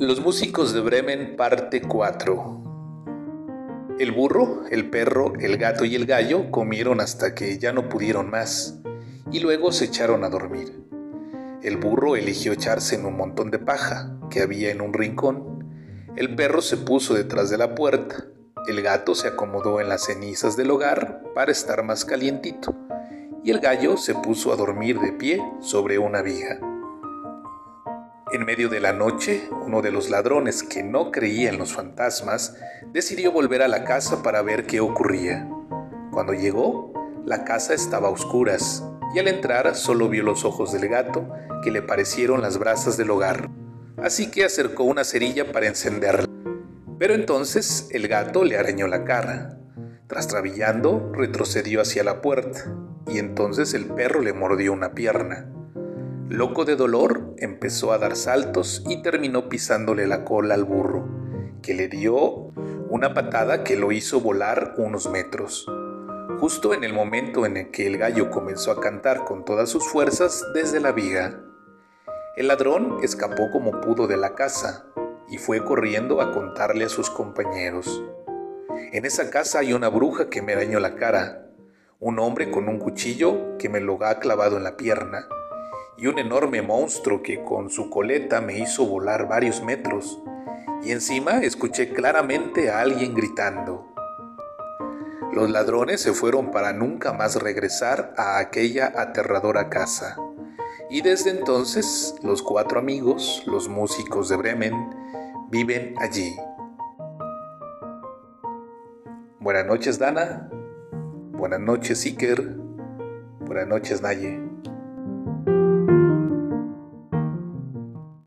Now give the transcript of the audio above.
Los músicos de Bremen parte 4 El burro, el perro, el gato y el gallo comieron hasta que ya no pudieron más y luego se echaron a dormir. El burro eligió echarse en un montón de paja que había en un rincón. El perro se puso detrás de la puerta. El gato se acomodó en las cenizas del hogar para estar más calientito. Y el gallo se puso a dormir de pie sobre una viga. En medio de la noche, uno de los ladrones que no creía en los fantasmas decidió volver a la casa para ver qué ocurría. Cuando llegó, la casa estaba a oscuras y al entrar solo vio los ojos del gato que le parecieron las brasas del hogar. Así que acercó una cerilla para encenderla. Pero entonces el gato le arañó la cara. Trastrabillando, retrocedió hacia la puerta y entonces el perro le mordió una pierna. Loco de dolor, empezó a dar saltos y terminó pisándole la cola al burro, que le dio una patada que lo hizo volar unos metros. Justo en el momento en el que el gallo comenzó a cantar con todas sus fuerzas desde la viga. El ladrón escapó como pudo de la casa y fue corriendo a contarle a sus compañeros. En esa casa hay una bruja que me dañó la cara, un hombre con un cuchillo que me lo ha clavado en la pierna, y un enorme monstruo que con su coleta me hizo volar varios metros, y encima escuché claramente a alguien gritando. Los ladrones se fueron para nunca más regresar a aquella aterradora casa, y desde entonces los cuatro amigos, los músicos de Bremen, viven allí. Buenas noches Dana, buenas noches Iker, buenas noches Naye.